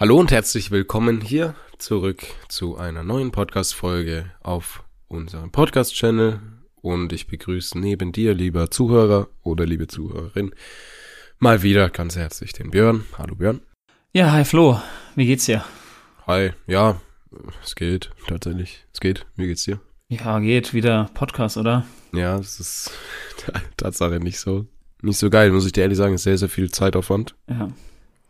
Hallo und herzlich willkommen hier zurück zu einer neuen Podcast-Folge auf unserem Podcast-Channel. Und ich begrüße neben dir, lieber Zuhörer oder liebe Zuhörerin, mal wieder ganz herzlich den Björn. Hallo Björn. Ja, hi Flo, wie geht's dir? Hi, ja, es geht tatsächlich. Es geht. Wie geht's dir? Ja, geht wieder Podcast, oder? Ja, es ist Tatsache nicht so nicht so geil, muss ich dir ehrlich sagen, ist sehr sehr viel Zeitaufwand. Ja.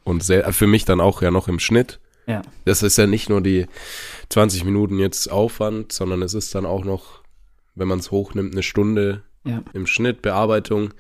Und sehr, für mich dann auch ja noch im Schnitt. Ja. Das ist ja nicht nur die 20 Minuten jetzt Aufwand, sondern es ist dann auch noch, wenn man es hochnimmt, eine Stunde Ja. im Schnitt, Bearbeitung.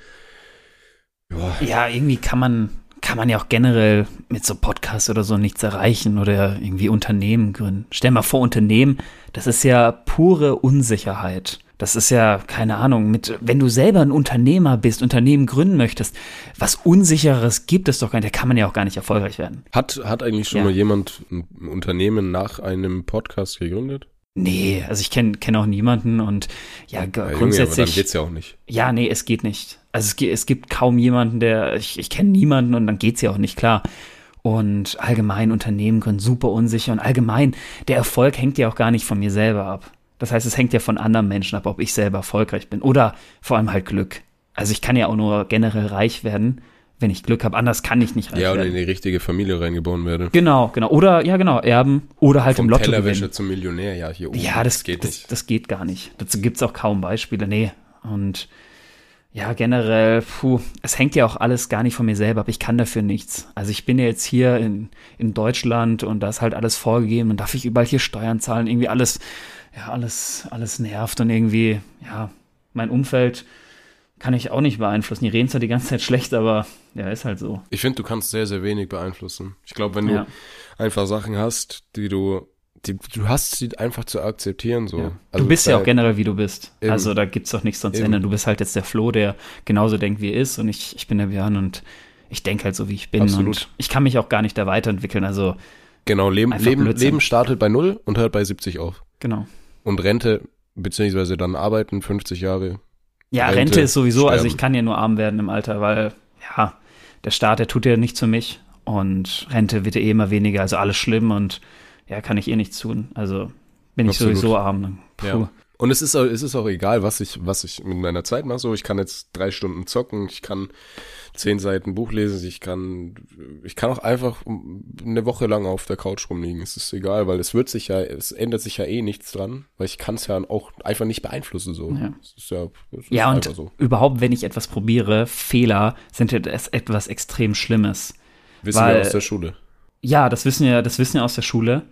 Ja, Ja, irgendwie kann man, kann man ja auch generell mit so Podcasts oder so nichts erreichen oder irgendwie Unternehmen gründen. Stell mal vor, Unternehmen, das ist ja pure Unsicherheit. Das ist ja, keine Ahnung, mit, wenn du selber ein Unternehmer bist, Unternehmen gründen möchtest, was Unsicheres gibt es doch gar nicht, da kann man ja auch gar nicht erfolgreich werden. hat, hat eigentlich schon Ja. mal jemand ein Unternehmen nach einem Podcast gegründet? Nee, also ich kenne kenn auch niemanden und ja, Ja, Junge, aber grundsätzlich. dann geht's ja auch nicht. Ja, nee, es geht nicht. Also es, es gibt kaum jemanden, der, ich, ich kenne niemanden und dann geht's ja auch nicht, klar. Und allgemein Unternehmen können super unsicher und allgemein, der Erfolg hängt ja auch gar nicht von mir selber ab. Das heißt, es hängt ja von anderen Menschen ab, ob ich selber erfolgreich bin oder vor allem halt Glück. Also ich kann ja auch nur generell reich werden, wenn ich Glück habe. Anders kann ich nicht reich Ja, oder in werden. die richtige Familie reingeboren werde. Genau, genau. Oder, ja genau, erben oder halt Vom im Lotto Tellerwäscher gewinnen. zum Millionär, ja, hier oben. Ja, das, geht das, nicht. Das geht gar nicht. Dazu gibt's auch kaum Beispiele. Nee. Und ja, generell, puh, es hängt ja auch alles gar nicht von mir selber ab. Ich kann dafür nichts. Also ich bin ja jetzt hier in, in Deutschland und da ist halt alles vorgegeben und darf ich überall hier Steuern zahlen. Irgendwie alles, ja, alles, alles nervt und irgendwie, ja, mein Umfeld kann ich auch nicht beeinflussen. Die reden zwar die ganze Zeit schlecht, aber ja, ist halt so. Ich finde, du kannst sehr, sehr wenig beeinflussen. Ich glaube, wenn du Ja. einfach Sachen hast, die du, die, du hast sie einfach zu akzeptieren, so. Ja. Also du bist ja auch generell, wie du bist. Eben. Also da gibt's doch nichts sonst zu ändern. Du bist halt jetzt der Flo, der genauso denkt, wie er ist und ich, ich bin der Björn und ich denke halt so, wie ich bin. Absolut. Und ich kann mich auch gar nicht da weiterentwickeln. Also, Genau, Leben, Leben, Blödsinn. Leben startet bei null und hört bei 70 auf. genau. Und Rente, beziehungsweise dann arbeiten, 50 Jahre. Ja, Rente, Rente, ist sowieso, also sterben. ich kann ja nur arm werden im Alter, weil, ja, der Staat, der tut ja nichts für mich und Rente wird ja eh immer weniger, also alles schlimm und ja, kann ich eh nichts tun. Also bin ich Absolut. sowieso arm. Puh. Ja. Und es ist, auch- es ist auch egal, was ich, was ich mit meiner Zeit mache. So, ich kann jetzt drei Stunden zocken, ich kann zehn Seiten Buch lesen, ich kann, ich kann auch einfach eine Woche lang auf der Couch rumliegen. Es ist egal, weil es wird sich ja, es ändert sich ja eh nichts dran, weil ich kann es ja auch einfach nicht beeinflussen. So, Ja. es ist ja, Ja, und so. überhaupt, wenn ich etwas probiere, Fehler sind ja etwas extrem Schlimmes. Wissen weil- wir aus der Schule. Ja, das wissen ja, das wissen ja aus der Schule.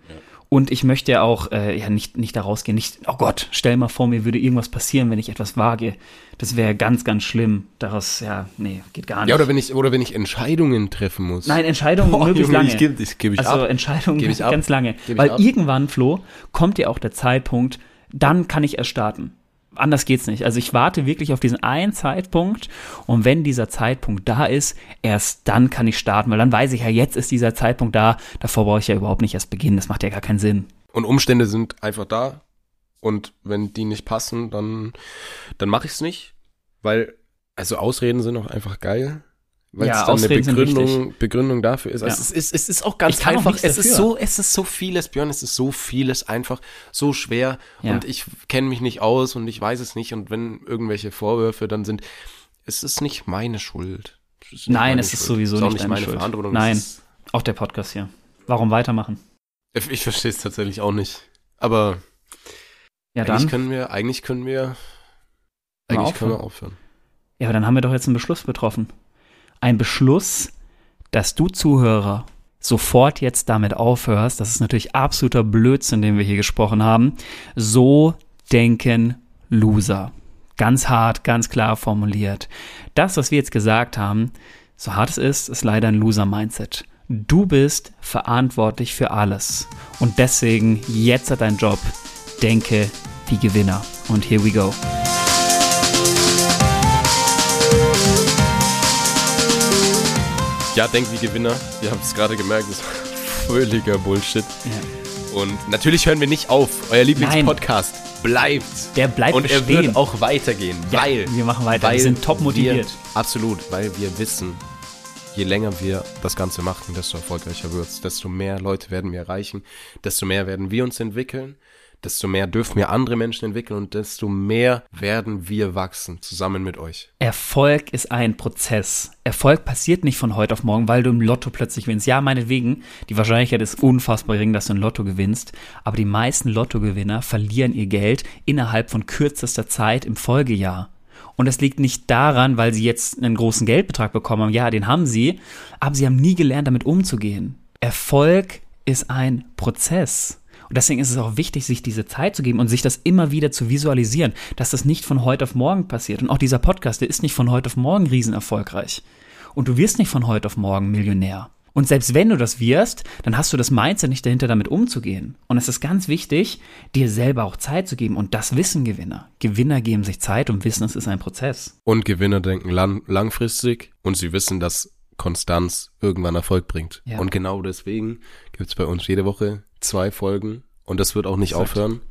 Und ich möchte ja auch äh, ja nicht, nicht da rausgehen. Nicht, oh Gott, stell mal vor, mir würde irgendwas passieren, wenn ich etwas wage. Das wäre ganz, ganz schlimm. Daraus, ja, nee, geht gar nicht. Ja, oder wenn ich, oder wenn ich Entscheidungen treffen muss. Nein, Entscheidungen Boah, möglichst Junge, lange. ich gebe ich geb ich also ab. Entscheidungen Geb ich ab. ganz lange. Geb ich Weil ab. irgendwann, Flo, kommt ja auch der Zeitpunkt, dann kann ich erst starten. Anders geht's nicht. Also ich warte wirklich auf diesen einen Zeitpunkt und wenn dieser Zeitpunkt da ist, erst dann kann ich starten, weil dann weiß ich ja, jetzt ist dieser Zeitpunkt da, davor brauche ich ja überhaupt nicht erst beginnen, das macht ja gar keinen Sinn. Und Umstände sind einfach da. Und wenn die nicht passen, dann, dann mache ich es nicht. Weil, also Ausreden sind auch einfach geil. Weil Ja, es dann Ausreden eine Begründung, Begründung dafür ist. Also Ja. es, ist es ist auch ganz auch einfach. nichts Es ist dafür. so, es ist so vieles, Björn, es ist so vieles einfach so schwer. Ja. Und ich kenne mich nicht aus und ich weiß es nicht. Und wenn irgendwelche Vorwürfe dann sind, es ist nicht meine Schuld. Es ist nicht Nein, meine es ist Schuld. sowieso ist auch nicht nicht meine Schuld. Verantwortung. Nein. Ist- Auch der Podcast hier. Warum weitermachen? Ich, verstehe es tatsächlich auch nicht. Aber Ja, eigentlich dann. können wir, eigentlich können wir, eigentlich können wir aufhören. aufhören. Ja, aber dann haben wir doch jetzt einen Beschluss betroffen. Ein Beschluss, dass du Zuhörer sofort jetzt damit aufhörst. Das ist natürlich absoluter Blödsinn, den wir hier gesprochen haben. So denken Loser. Ganz hart, ganz klar formuliert. Das, was wir jetzt gesagt haben, so hart es ist, ist leider ein Loser-Mindset. Du bist verantwortlich für alles. Und deswegen, jetzt hat dein Job. Denke wie Gewinner. Und here we go. Ja, denk wie Gewinner. Ihr habt es gerade gemerkt, das war völliger Bullshit. Ja. Und natürlich hören wir nicht auf. Euer Lieblingspodcast bleibt. Der bleibt Und er bestehen. wird auch weitergehen, Ja, weil wir machen weiter. Wir sind top motiviert. Wir, absolut, weil wir wissen, je länger wir das Ganze machen, desto erfolgreicher wird's, desto mehr Leute werden wir erreichen, desto mehr werden wir uns entwickeln, desto mehr dürfen wir andere Menschen entwickeln und desto mehr werden wir wachsen, zusammen mit euch. Erfolg ist ein Prozess. Erfolg passiert nicht von heute auf morgen, weil du im Lotto plötzlich gewinnst. Ja, meinetwegen, die Wahrscheinlichkeit ist unfassbar gering, dass du ein Lotto gewinnst, aber die meisten Lottogewinner verlieren ihr Geld innerhalb von kürzester Zeit im Folgejahr. Und das liegt nicht daran, weil sie jetzt einen großen Geldbetrag bekommen haben. Ja, den haben sie, aber sie haben nie gelernt, damit umzugehen. Erfolg ist ein Prozess. Und deswegen ist es auch wichtig, sich diese Zeit zu geben und sich das immer wieder zu visualisieren, dass das nicht von heute auf morgen passiert. Und auch dieser Podcast, der ist nicht von heute auf morgen riesenerfolgreich. Und du wirst nicht von heute auf morgen Millionär. Und selbst wenn du das wirst, dann hast du das Mindset nicht dahinter, damit umzugehen. Und es ist ganz wichtig, dir selber auch Zeit zu geben. Und das wissen Gewinner. Gewinner geben sich Zeit und wissen, es ist ein Prozess. Und Gewinner denken lang langfristig und sie wissen, dass Konstanz irgendwann Erfolg bringt. Ja. Und genau deswegen gibt's bei uns jede Woche zwei Folgen und das wird auch nicht Exakt. aufhören.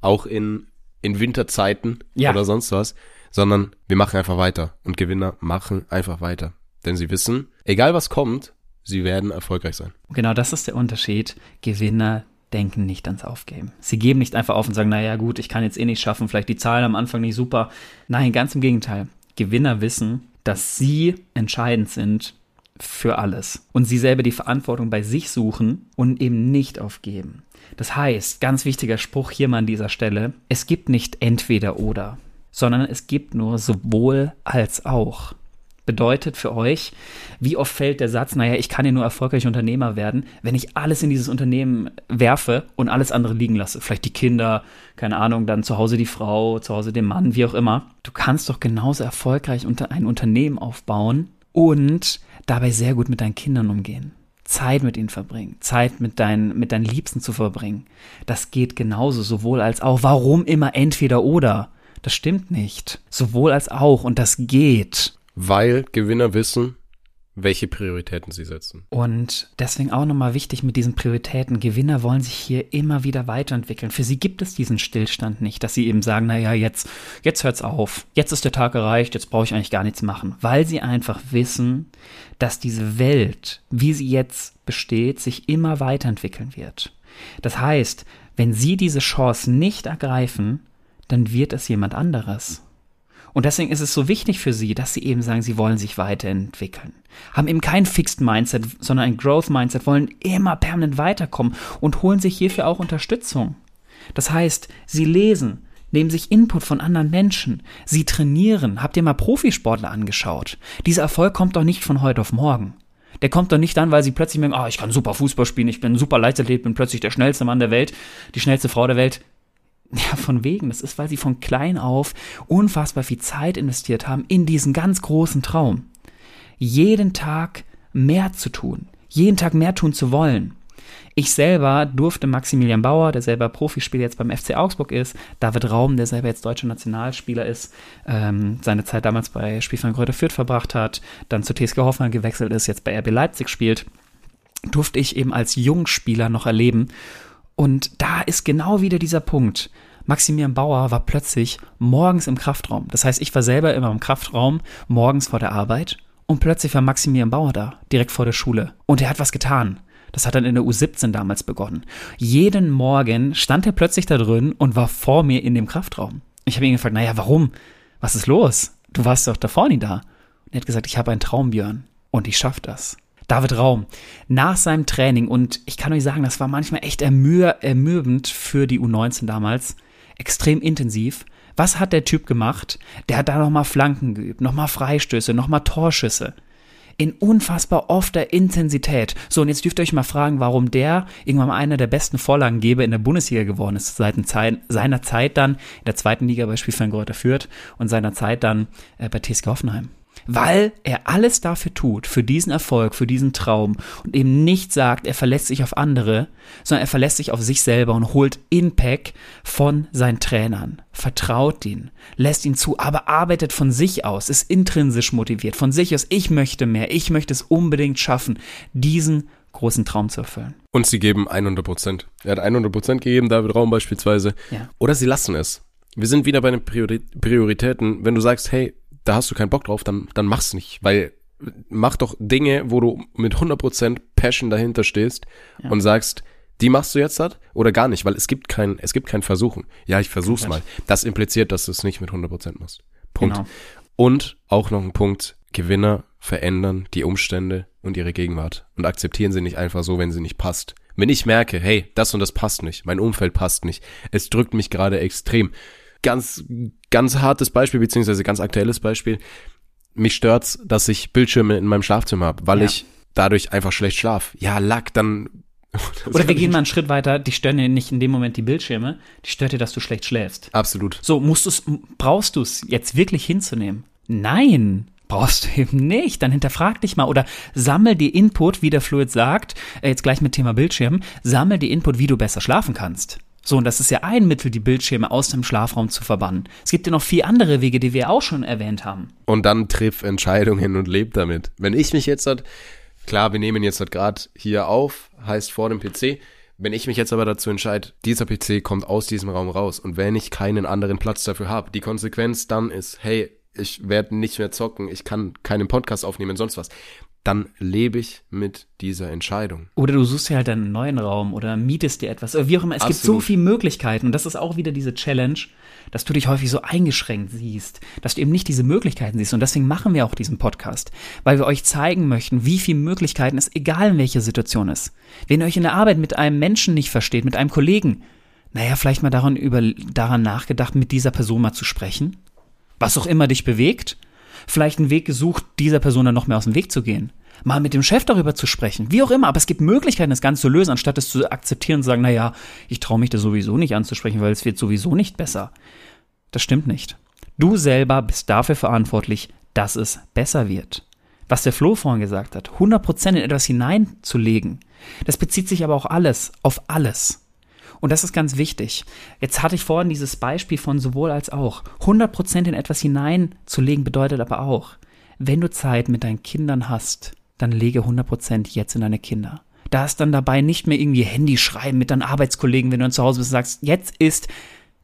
Auch in, in Winterzeiten Ja. oder sonst was, sondern wir machen einfach weiter. Und Gewinner machen einfach weiter. Denn sie wissen, egal was kommt, sie werden erfolgreich sein. Genau das ist der Unterschied. Gewinner denken nicht ans Aufgeben. Sie geben nicht einfach auf und sagen, naja gut, ich kann jetzt eh nicht schaffen, vielleicht die Zahlen am Anfang nicht super. Nein, ganz im Gegenteil. Gewinner wissen, dass sie entscheidend sind für alles und sie selber die Verantwortung bei sich suchen und eben nicht aufgeben. Das heißt, ganz wichtiger Spruch hier mal an dieser Stelle, es gibt nicht entweder oder, sondern es gibt nur sowohl als auch. Bedeutet für euch, wie oft fällt der Satz, naja, ich kann ja nur erfolgreich Unternehmer werden, wenn ich alles in dieses Unternehmen werfe und alles andere liegen lasse. Vielleicht die Kinder, keine Ahnung, dann zu Hause die Frau, zu Hause den Mann, wie auch immer. Du kannst doch genauso erfolgreich unter ein Unternehmen aufbauen und dabei sehr gut mit deinen Kindern umgehen. Zeit mit ihnen verbringen, Zeit mit deinen, mit deinen Liebsten zu verbringen. Das geht genauso, sowohl als auch. Warum immer entweder oder? Das stimmt nicht. Sowohl als auch und das geht. Weil Gewinner wissen, welche Prioritäten sie setzen. Und deswegen auch nochmal wichtig mit diesen Prioritäten. Gewinner wollen sich hier immer wieder weiterentwickeln. Für sie gibt es diesen Stillstand nicht, dass sie eben sagen, naja, jetzt, jetzt hört's auf. Jetzt ist der Tag erreicht, jetzt brauche ich eigentlich gar nichts machen. Weil sie einfach wissen, dass diese Welt, wie sie jetzt besteht, sich immer weiterentwickeln wird. Das heißt, wenn sie diese Chance nicht ergreifen, dann wird es jemand anderes. Und deswegen ist es so wichtig für sie, dass sie eben sagen, sie wollen sich weiterentwickeln. Haben eben kein Fixed Mindset, sondern ein Growth Mindset, wollen immer permanent weiterkommen und holen sich hierfür auch Unterstützung. Das heißt, sie lesen, nehmen sich Input von anderen Menschen, sie trainieren. Habt ihr mal Profisportler angeschaut? Dieser Erfolg kommt doch nicht von heute auf morgen. Der kommt doch nicht dann, weil sie plötzlich merken, ah, ich kann super Fußball spielen, ich bin ein super Leichtathlet, bin plötzlich der schnellste Mann der Welt, die schnellste Frau der Welt. Ja, von wegen. Das ist, weil sie von klein auf unfassbar viel Zeit investiert haben in diesen ganz großen Traum. Jeden Tag mehr zu tun. Jeden Tag mehr tun zu wollen. Ich selber durfte Maximilian Bauer, der selber Profispieler jetzt beim FC Augsburg ist, David Raum, der selber jetzt deutscher Nationalspieler ist, ähm, seine Zeit damals bei Spielverein Kräuter Fürth verbracht hat, dann zu TSG Hoffenheim gewechselt ist, jetzt bei RB Leipzig spielt, durfte ich eben als Jungspieler noch erleben. Und da ist genau wieder dieser Punkt. Maximilian Bauer war plötzlich morgens im Kraftraum. Das heißt, ich war selber immer im Kraftraum, morgens vor der Arbeit. Und plötzlich war Maximilian Bauer da, direkt vor der Schule. Und er hat was getan. Das hat dann in der U17 damals begonnen. Jeden Morgen stand er plötzlich da drin und war vor mir in dem Kraftraum. Ich habe ihn gefragt, naja, warum? Was ist los? Du warst doch davor nie da. Und er hat gesagt, ich habe einen Traum, Björn. Und ich schaff das. David Raum, nach seinem Training, und ich kann euch sagen, das war manchmal echt ermüdend für die U19 damals, extrem intensiv. Was hat der Typ gemacht? Der hat da nochmal Flanken geübt, nochmal Freistöße, nochmal Torschüsse. In unfassbar ofter Intensität. So, und jetzt dürft ihr euch mal fragen, warum der irgendwann mal einer der besten Vorlagengeber in der Bundesliga geworden ist. Seit seiner Zeit dann in der zweiten Liga bei Spielverein Greuther Fürth und seiner Zeit dann äh, bei TSG Hoffenheim weil er alles dafür tut, für diesen Erfolg, für diesen Traum und eben nicht sagt, er verlässt sich auf andere, sondern er verlässt sich auf sich selber und holt Impact von seinen Trainern, vertraut ihn, lässt ihn zu, aber arbeitet von sich aus, ist intrinsisch motiviert, von sich aus, ich möchte mehr, ich möchte es unbedingt schaffen, diesen großen Traum zu erfüllen. Und sie geben 100 Prozent. Er hat 100 Prozent gegeben, David Raum beispielsweise. Ja. Oder sie lassen es. Wir sind wieder bei den Priori Prioritäten. Wenn du sagst, hey, da hast du keinen Bock drauf, dann, dann mach's nicht, weil mach doch Dinge, wo du mit 100% Passion dahinter stehst Ja. und sagst, die machst du jetzt halt oder gar nicht, weil es gibt kein, es gibt kein Versuchen. Ja, ich versuch's mal. Das impliziert, dass du es nicht mit 100% machst. Punkt. Genau. Und auch noch ein Punkt, Gewinner verändern die Umstände und ihre Gegenwart und akzeptieren sie nicht einfach so, wenn sie nicht passt. Wenn ich merke, hey, das und das passt nicht, mein Umfeld passt nicht, es drückt mich gerade extrem. Ganz, ganz hartes Beispiel, beziehungsweise ganz aktuelles Beispiel. Mich stört's, dass ich Bildschirme in meinem Schlafzimmer habe, weil Ja. ich dadurch einfach schlecht schlaf. Ja, Lack, dann. Das Oder wir gehen mal einen Schritt weiter, die stören dir nicht in dem Moment die Bildschirme, die stört dir, dass du schlecht schläfst. Absolut. So, musst du's, brauchst du es jetzt wirklich hinzunehmen? Nein, brauchst du eben nicht. Dann hinterfrag dich mal oder sammel die Input, wie der Fluid sagt, äh, jetzt gleich mit Thema Bildschirm, sammel die Input, wie du besser schlafen kannst. So, und das ist ja ein Mittel, die Bildschirme aus dem Schlafraum zu verbannen. Es gibt ja noch vier andere Wege, die wir auch schon erwähnt haben. und dann triff Entscheidungen und leb damit. Wenn ich mich jetzt halt, klar, wir nehmen jetzt gerade hier auf, heißt vor dem PC. Wenn ich mich jetzt aber dazu entscheide, dieser PC kommt aus diesem Raum raus und wenn ich keinen anderen Platz dafür habe, die Konsequenz dann ist, hey, ich werde nicht mehr zocken, ich kann keinen Podcast aufnehmen, sonst was, dann lebe ich mit dieser Entscheidung. Oder du suchst dir halt einen neuen Raum oder mietest dir etwas. Oder wie auch immer. Es gibt so Absolut. viele Möglichkeiten. Und das ist auch wieder diese Challenge, dass du dich häufig so eingeschränkt siehst, dass du eben nicht diese Möglichkeiten siehst. Und deswegen machen wir auch diesen Podcast, weil wir euch zeigen möchten, wie viele Möglichkeiten es, egal in welcher Situation ist. Wenn ihr euch in der Arbeit mit einem Menschen nicht versteht, mit einem Kollegen, naja, vielleicht mal daran, über, daran nachgedacht, mit dieser Person mal zu sprechen. Was auch immer dich bewegt. Vielleicht einen Weg gesucht, dieser Person dann noch mehr aus dem Weg zu gehen. Mal mit dem Chef darüber zu sprechen. Wie auch immer. Aber es gibt Möglichkeiten, das Ganze zu lösen, anstatt es zu akzeptieren und zu sagen, naja, ich traue mich das sowieso nicht anzusprechen, weil es wird sowieso nicht besser. Das stimmt nicht. Du selber bist dafür verantwortlich, dass es besser wird. Was der Flo vorhin gesagt hat, 100% in etwas hineinzulegen, das bezieht sich aber auch alles, auf alles. Und das ist ganz wichtig. Jetzt hatte ich vorhin dieses Beispiel von sowohl als auch. 100% in etwas hineinzulegen bedeutet aber auch, wenn du Zeit mit deinen Kindern hast, dann lege 100% jetzt in deine Kinder. Da ist dann dabei nicht mehr irgendwie Handy schreiben mit deinen Arbeitskollegen, wenn du dann zu Hause bist und sagst, jetzt ist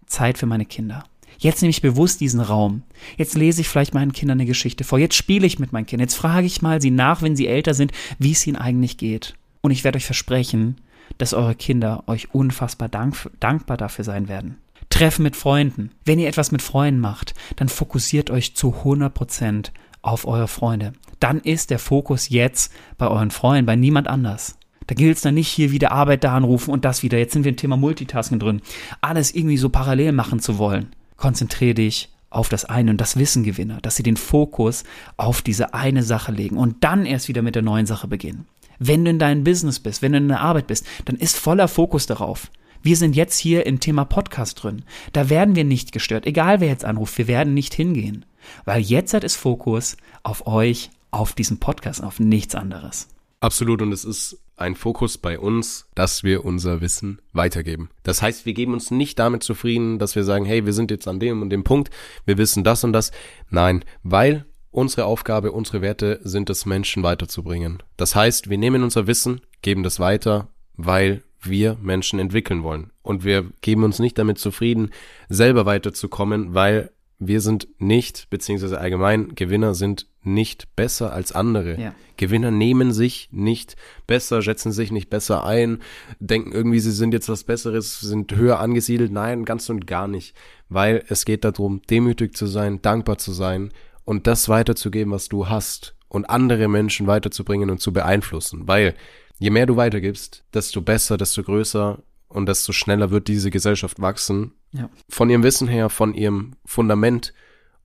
Zeit für meine Kinder. Jetzt nehme ich bewusst diesen Raum. Jetzt lese ich vielleicht meinen Kindern eine Geschichte vor. Jetzt spiele ich mit meinen Kindern. Jetzt frage ich mal sie nach, wenn sie älter sind, wie es ihnen eigentlich geht. Und ich werde euch versprechen, dass eure Kinder euch unfassbar dank, dankbar dafür sein werden. Treffen mit Freunden. Wenn ihr etwas mit Freunden macht, dann fokussiert euch zu 100% auf eure Freunde. Dann ist der Fokus jetzt bei euren Freunden, bei niemand anders. Da gilt es dann nicht hier wieder Arbeit da anrufen und das wieder. Jetzt sind wir im Thema Multitasking drin. Alles irgendwie so parallel machen zu wollen. Konzentriere dich auf das eine und das Wissen gewinne, dass sie den Fokus auf diese eine Sache legen und dann erst wieder mit der neuen Sache beginnen. Wenn du in deinem Business bist, wenn du in der Arbeit bist, dann ist voller Fokus darauf. Wir sind jetzt hier im Thema Podcast drin. Da werden wir nicht gestört. Egal wer jetzt anruft, wir werden nicht hingehen. Weil jetzt hat es Fokus auf euch, auf diesen Podcast, auf nichts anderes. Absolut, und es ist ein Fokus bei uns, dass wir unser Wissen weitergeben. Das heißt, wir geben uns nicht damit zufrieden, dass wir sagen, hey, wir sind jetzt an dem und dem Punkt, wir wissen das und das. Nein, weil unsere Aufgabe, unsere Werte sind es, Menschen weiterzubringen. Das heißt, wir nehmen unser Wissen, geben das weiter, weil wir Menschen entwickeln wollen. Und wir geben uns nicht damit zufrieden, selber weiterzukommen, weil wir sind nicht, beziehungsweise allgemein, Gewinner sind nicht besser als andere. Ja. Gewinner nehmen sich nicht besser, schätzen sich nicht besser ein, denken irgendwie, sie sind jetzt was Besseres, sind höher angesiedelt. Nein, ganz und gar nicht. Weil es geht darum, demütig zu sein, dankbar zu sein und das weiterzugeben, was du hast und andere Menschen weiterzubringen und zu beeinflussen. Weil je mehr du weitergibst, desto besser, desto größer und desto schneller wird diese Gesellschaft wachsen. Ja. Von ihrem Wissen her, von ihrem Fundament.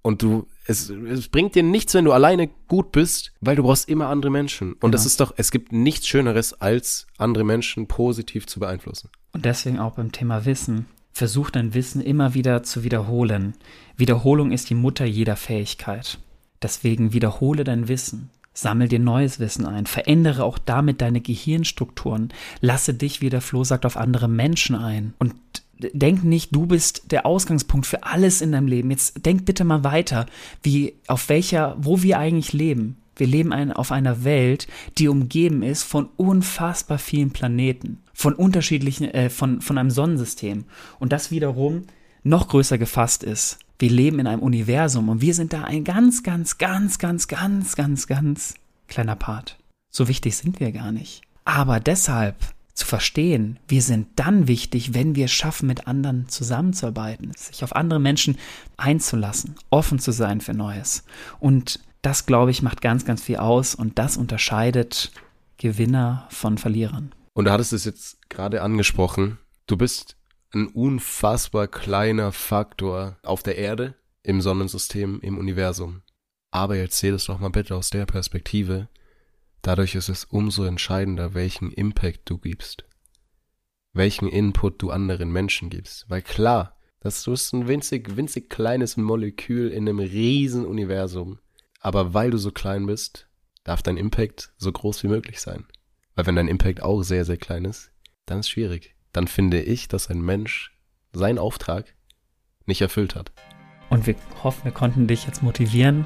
Und du, es, es bringt dir nichts, wenn du alleine gut bist, weil du brauchst immer andere Menschen. Und Genau. das ist doch, es gibt nichts Schöneres, als andere Menschen positiv zu beeinflussen. Und deswegen auch beim Thema Wissen. Versuch dein Wissen immer wieder zu wiederholen. Wiederholung ist die Mutter jeder Fähigkeit. Deswegen wiederhole dein Wissen. Sammel dir neues Wissen ein. Verändere auch damit deine Gehirnstrukturen. Lasse dich, wie der Flo sagt, auf andere Menschen ein. Und denk nicht, du bist der Ausgangspunkt für alles in deinem Leben. Jetzt denk bitte mal weiter, wie, auf welcher, wo wir eigentlich leben. Wir leben ein, auf einer Welt, die umgeben ist von unfassbar vielen Planeten, von unterschiedlichen, äh, von, von einem Sonnensystem. Und das wiederum noch größer gefasst ist. Wir leben in einem Universum und wir sind da ein ganz, ganz, ganz, ganz, ganz, ganz, ganz Kleiner Part. So wichtig sind wir gar nicht. Aber deshalb zu verstehen, wir sind dann wichtig, wenn wir es schaffen, mit anderen zusammenzuarbeiten, sich auf andere Menschen einzulassen, offen zu sein für Neues. Und das, glaube ich, macht ganz, ganz viel aus und das unterscheidet Gewinner von Verlierern. Und du hattest es jetzt gerade angesprochen. Du bist ein unfassbar kleiner Faktor auf der Erde, im Sonnensystem, im Universum. Aber erzähl es doch mal bitte aus der Perspektive. Dadurch ist es umso entscheidender, welchen Impact du gibst. Welchen Input du anderen Menschen gibst. Weil klar, das ist ein winzig, winzig kleines Molekül in einem riesen Universum. Aber weil du so klein bist, darf dein Impact so groß wie möglich sein. Weil wenn dein Impact auch sehr, sehr klein ist, dann ist es schwierig. Dann finde ich, dass ein Mensch seinen Auftrag nicht erfüllt hat. Und wir hoffen, wir konnten dich jetzt motivieren,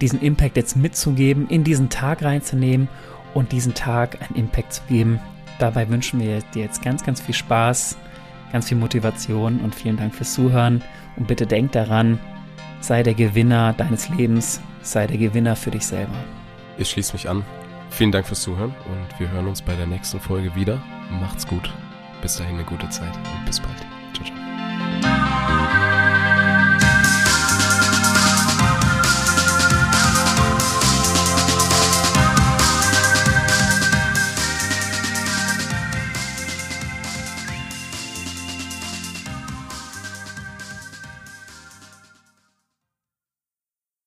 diesen Impact jetzt mitzugeben, in diesen Tag reinzunehmen und diesen Tag einen Impact zu geben. Dabei wünschen wir dir jetzt ganz, ganz viel Spaß, ganz viel Motivation und vielen Dank fürs Zuhören. Und bitte denk daran, sei der Gewinner deines Lebens, sei der Gewinner für dich selber. Ich schließe mich an. Vielen Dank fürs Zuhören und wir hören uns bei der nächsten Folge wieder. Macht's gut. Bis dahin eine gute Zeit und bis bald.